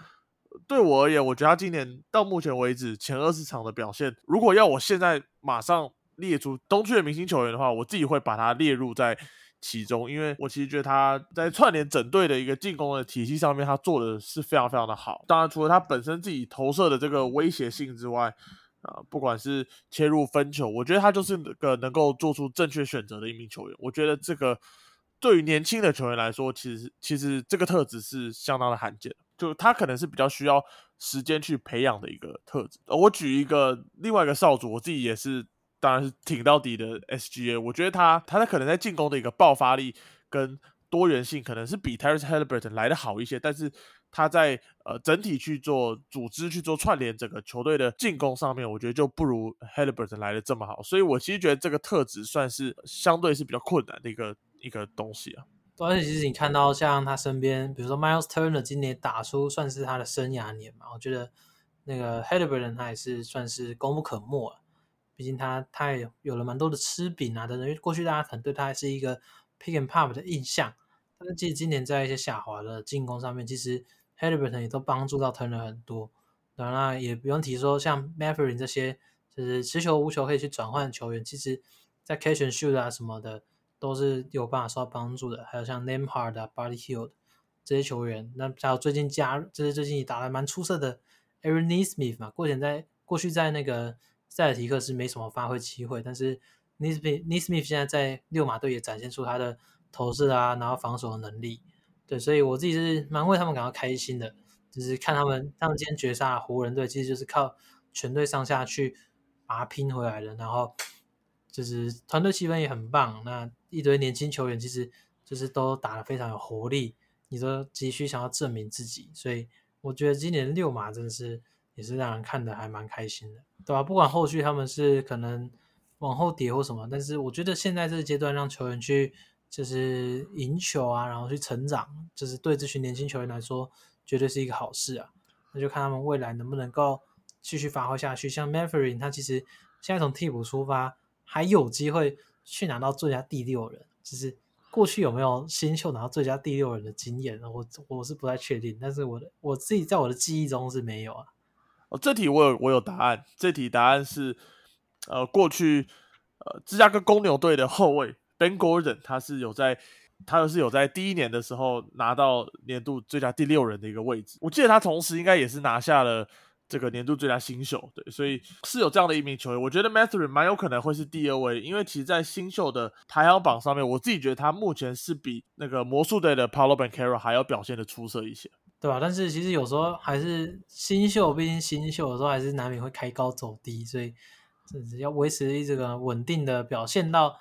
Speaker 1: 对我而言，我觉得他今年到目前为止前二十场的表现，如果要我现在马上列出东区的明星球员的话，我自己会把他列入在其中，因为我其实觉得他在串联整队的一个进攻的体系上面，他做的是非常非常的好。当然，除了他本身自己投射的这个威胁性之外，啊，不管是切入分球，我觉得他就是个能够做出正确选择的一名球员。我觉得这个对于年轻的球员来说，其实其实这个特质是相当的罕见。就他可能是比较需要时间去培养的一个特质。我举一个另外一个少主，我自己也是，当然是挺到底的 SGA。我觉得他他在可能在进攻的一个爆发力跟多元性，可能是比 Tyrese Haliburton 来的好一些。但是他在呃整体去做组织、去做串联整个球队的进攻上面，我觉得就不如 Haliburton 来的这么好。所以我其实觉得这个特质算是相对是比较困难的一个一个东西啊。
Speaker 2: 而且其实你看到像他身边，比如说 Miles Turner 今年打出算是他的生涯年嘛，我觉得那个 Haliburton 他也是算是功不可没。毕竟他他也有了蛮多的吃饼啊等等，因为过去大家可能对他还是一个 pick and pop 的印象，但是其实今年在一些下滑的进攻上面，其实 Haliburton 也都帮助到 Turner 很多。当然也不用提说像 Maverick 这些就是持球无球可以去转换球员，其实在 catch and shoot 啊什么的。都是有办法受到帮助的，还有像 Namehard 啊、Body Hill 这些球员，那还有最近加入，这是最近也打的蛮出色的 Aaron Nesmith 嘛。过前在过去在那个塞尔提克是没什么发挥机会，但是 Nesmith Nesmith 现在在六马队也展现出他的投射啊，然后防守的能力。对，所以我自己是蛮为他们感到开心的，就是看他们他们今天绝杀湖人队，其实就是靠全队上下去把它拼回来的，然后。就是团队气氛也很棒，那一堆年轻球员其实就是都打得非常有活力，你都急需想要证明自己，所以我觉得今年六马真的是也是让人看得还蛮开心的，对吧？不管后续他们是可能往后跌或什么，但是我觉得现在这个阶段让球员去就是赢球啊，然后去成长，就是对这群年轻球员来说绝对是一个好事啊。那就看他们未来能不能够继续发挥下去。像 Maverin 他其实现在从替补出发。还有机会去拿到最佳第六人，就是过去有没有新秀拿到最佳第六人的经验？我我是不太确定，但是我的我自己在我的记忆中是没有啊。
Speaker 1: 哦，这题我有我有答案，这题答案是呃过去呃芝加哥公牛队的后卫 Ben Gordon，他是有在他是有在第一年的时候拿到年度最佳第六人的一个位置，我记得他同时应该也是拿下了。这个年度最佳新秀，对，所以是有这样的一名球员，我觉得 Mathurin 蛮有可能会是第二位，因为其实，在新秀的排行榜上面，我自己觉得他目前是比那个魔术队的 Paulo b a n c a r o 还要表现的出色一些，
Speaker 2: 对吧？但是其实有时候还是新秀，毕竟新秀有时候还是难免会开高走低，所以只要维持这个稳定的表现到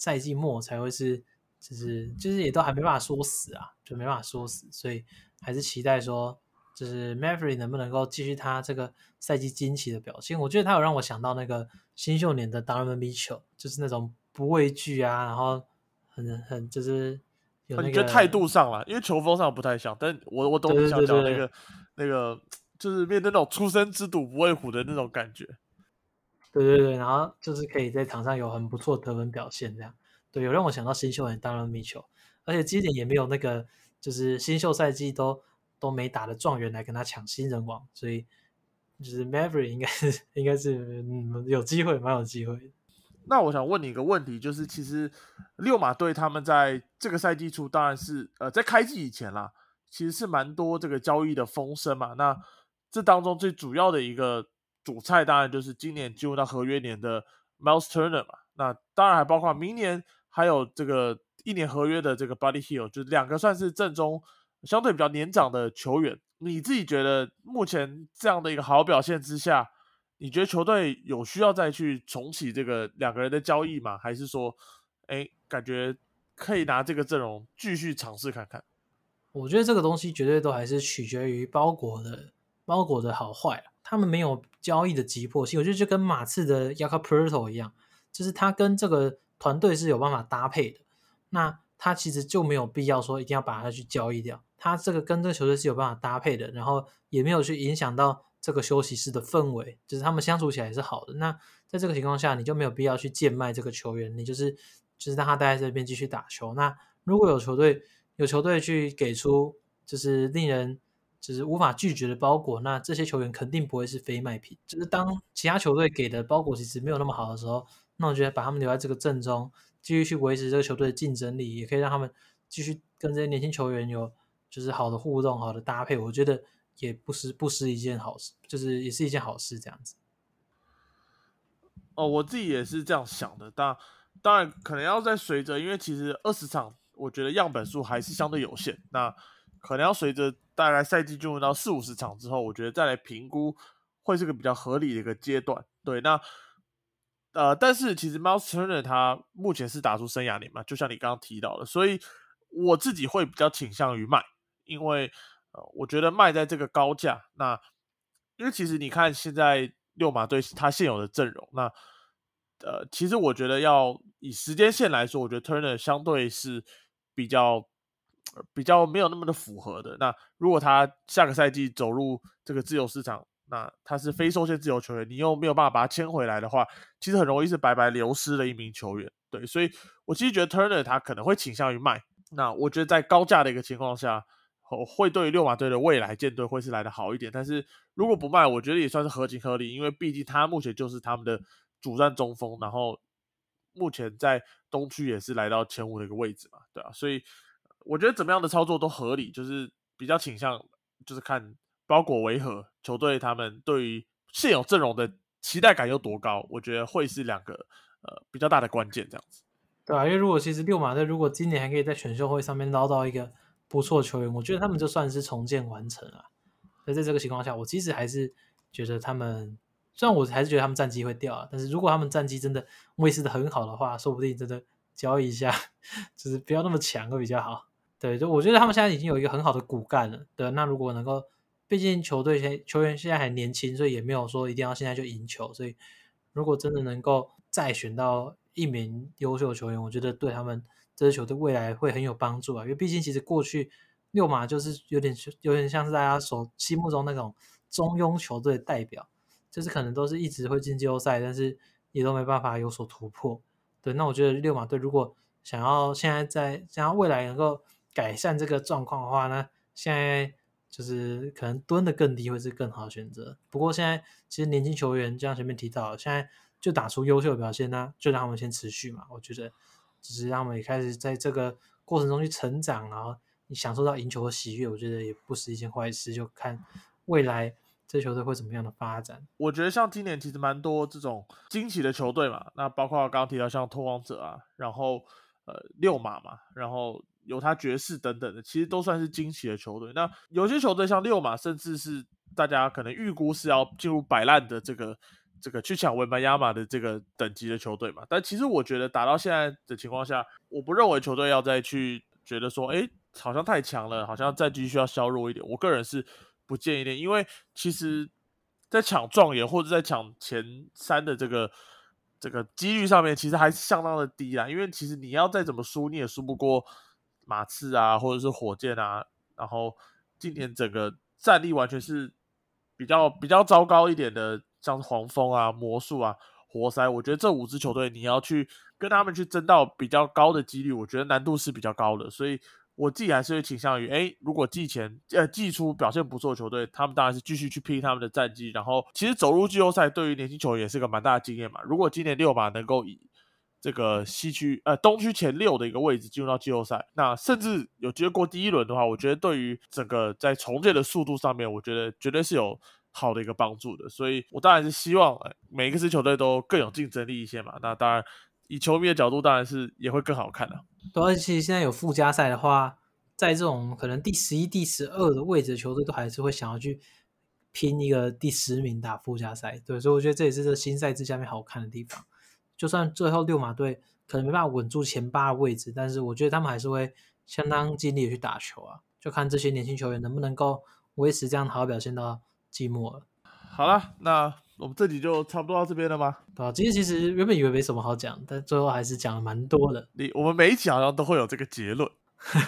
Speaker 2: 赛季末，才会是就是就是也都还没办法说死啊，就没办法说死，所以还是期待说，就是 Maverick 能不能够继续他这个赛季惊奇的表现。我觉得他有让我想到那个新秀年的 Donovan Mitchell，就是那种不畏惧啊，然后很很就是有那个
Speaker 1: 你觉得态度上了，因为球风上不太像，但我我懂你想讲那个那个，就是面对那种出生之犊不畏虎的那种感觉。
Speaker 2: 对对对，然后就是可以在场上有很不错得分表现，这样对，有让我想到新秀人当然米球，而且基点也没有那个就是新秀赛季都都没打的状元来跟他抢新人王，所以就是 Maverick 应该是 应该是嗯有机会，蛮有机会。
Speaker 1: 那我想问你一个问题，就是其实六马队他们在这个赛季初，当然是呃在开季以前啦，其实是蛮多这个交易的风声嘛。那这当中最主要的一个主菜，当然就是今年进入到合约年的 Miles Turner 嘛。那当然还包括明年还有这个一年合约的这个 Buddy Hill，就是两个算是正中相对比较年长的球员。你自己觉得目前这样的一个好表现之下？你觉得球队有需要再去重启这个两个人的交易吗？还是说，哎，感觉可以拿这个阵容继续尝试看看？
Speaker 2: 我觉得这个东西绝对都还是取决于包裹的包裹的好坏他们没有交易的急迫性，我觉得就跟马刺的 Yaka Perto 一样，就是他跟这个团队是有办法搭配的。那他其实就没有必要说一定要把它去交易掉，他这个跟这个球队是有办法搭配的，然后也没有去影响到。这个休息室的氛围，就是他们相处起来是好的。那在这个情况下，你就没有必要去贱卖这个球员，你就是就是让他待在这边继续打球。那如果有球队有球队去给出就是令人就是无法拒绝的包裹，那这些球员肯定不会是非卖品。就是当其他球队给的包裹其实没有那么好的时候，那我觉得把他们留在这个阵中，继续去维持这个球队的竞争力，也可以让他们继续跟这些年轻球员有就是好的互动、好的搭配。我觉得。也不是不失一件好事，就是也是一件好事，这样子。
Speaker 1: 哦，我自己也是这样想的，但当然可能要在随着，因为其实二十场，我觉得样本数还是相对有限。那可能要随着大概赛季进入到四五十场之后，我觉得再来评估会是个比较合理的一个阶段。对，那呃，但是其实 Miles Turner 他目前是打出生涯年嘛，就像你刚刚提到的，所以我自己会比较倾向于卖，因为。呃，我觉得卖在这个高价，那因为其实你看现在六马队他现有的阵容，那呃，其实我觉得要以时间线来说，我觉得 Turner 相对是比较比较没有那么的符合的。那如果他下个赛季走入这个自由市场，那他是非受限自由球员，你又没有办法把他签回来的话，其实很容易是白白流失了一名球员。对，所以我其实觉得 Turner 他可能会倾向于卖。那我觉得在高价的一个情况下。会对于六马队的未来舰队会是来的好一点，但是如果不卖，我觉得也算是合情合理，因为毕竟他目前就是他们的主战中锋，然后目前在东区也是来到前五的一个位置嘛，对啊，所以我觉得怎么样的操作都合理，就是比较倾向就是看包裹维和，球队他们对于现有阵容的期待感有多高，我觉得会是两个呃比较大的关键，这样子，
Speaker 2: 对啊，因为如果其实六马队如果今年还可以在选秀会上面捞到一个。不错球员，我觉得他们就算是重建完成了。那在这个情况下，我其实还是觉得他们，虽然我还是觉得他们战绩会掉啊，但是如果他们战绩真的维持的很好的话，说不定真的交易一下，就是不要那么强会比较好。对，就我觉得他们现在已经有一个很好的骨干了。对，那如果能够，毕竟球队现球员现在还年轻，所以也没有说一定要现在就赢球。所以如果真的能够再选到一名优秀球员，我觉得对他们。这支球队未来会很有帮助啊，因为毕竟其实过去六马就是有点有点像是大家所心目中那种中庸球队的代表，就是可能都是一直会进季后赛，但是也都没办法有所突破。对，那我觉得六马队如果想要现在在想要未来能够改善这个状况的话呢，现在就是可能蹲的更低会是更好的选择。不过现在其实年轻球员，就像前面提到，现在就打出优秀的表现呢，就让他们先持续嘛。我觉得。只是让我们也开始在这个过程中去成长，然后你享受到赢球的喜悦，我觉得也不是一件坏事。就看未来这球队会怎么样的发展。
Speaker 1: 我觉得像今年其实蛮多这种惊喜的球队嘛，那包括刚刚提到像拓荒者啊，然后呃六马嘛，然后犹他爵士等等的，其实都算是惊喜的球队。那有些球队像六马，甚至是大家可能预估是要进入摆烂的这个这个去抢文班亚马的这个等级的球队嘛。但其实我觉得打到现在的情况下，我不认为球队要再去觉得说，哎，好像太强了，好像再继续要削弱一点。我个人是不建议的，因为其实，在抢状元或者在抢前三的这个这个几率上面，其实还是相当的低啦。因为其实你要再怎么输，你也输不过马刺啊，或者是火箭啊。然后今年整个战力完全是比较比较糟糕一点的，像是黄蜂啊、魔术啊、活塞，我觉得这五支球队你要去跟他们去争到比较高的几率，我觉得难度是比较高的。所以我自己还是会倾向于，哎，如果季前呃季初表现不错的球队，他们当然是继续去拼他们的战绩。然后其实走入季后赛对于年轻球员也是个蛮大的经验嘛。如果今年六马能够以这个西区呃东区前六的一个位置进入到季后赛，那甚至有接过第一轮的话，我觉得对于整个在重建的速度上面，我觉得绝对是有好的一个帮助的。所以我当然是希望每一个支球队都更有竞争力一些嘛。那当然以球迷的角度，当然是也会更好看的。
Speaker 2: 对，而且其实现在有附加赛的话，在这种可能第十一、第十二的位置的球队，都还是会想要去拼一个第十名打附加赛。对，所以我觉得这也是这新赛制下面好看的地方。就算最后六马队可能没办法稳住前八的位置，但是我觉得他们还是会相当尽力的去打球啊，就看这些年轻球员能不能够维持这样好表现到季末了。
Speaker 1: 好了，那我们这集就差不多到这边了吗？
Speaker 2: 对啊，其实其实原本以为没什么好讲，但最后还是讲了蛮多的。
Speaker 1: 你我们每一集好像都会有这个结论，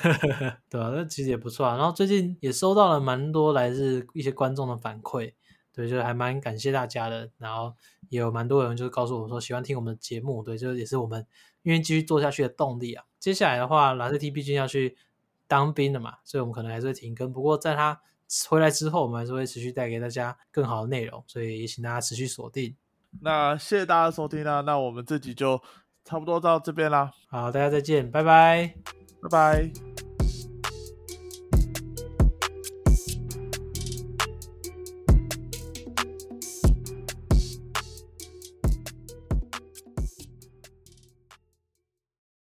Speaker 2: 对啊，那其实也不错啊。然后最近也收到了蛮多来自一些观众的反馈。对，就还蛮感谢大家的，然后也有蛮多人就是告诉我说喜欢听我们的节目，对，就也是我们愿意继续做下去的动力啊。接下来的话，蓝色 T 毕竟要去当兵了嘛，所以我们可能还是会停更。不过在他回来之后，我们还是会持续带给大家更好的内容，所以也请大家持续锁定。
Speaker 1: 那谢谢大家收听啦，那我们这集就差不多到这边啦。
Speaker 2: 好，大家再见，拜拜，
Speaker 1: 拜拜。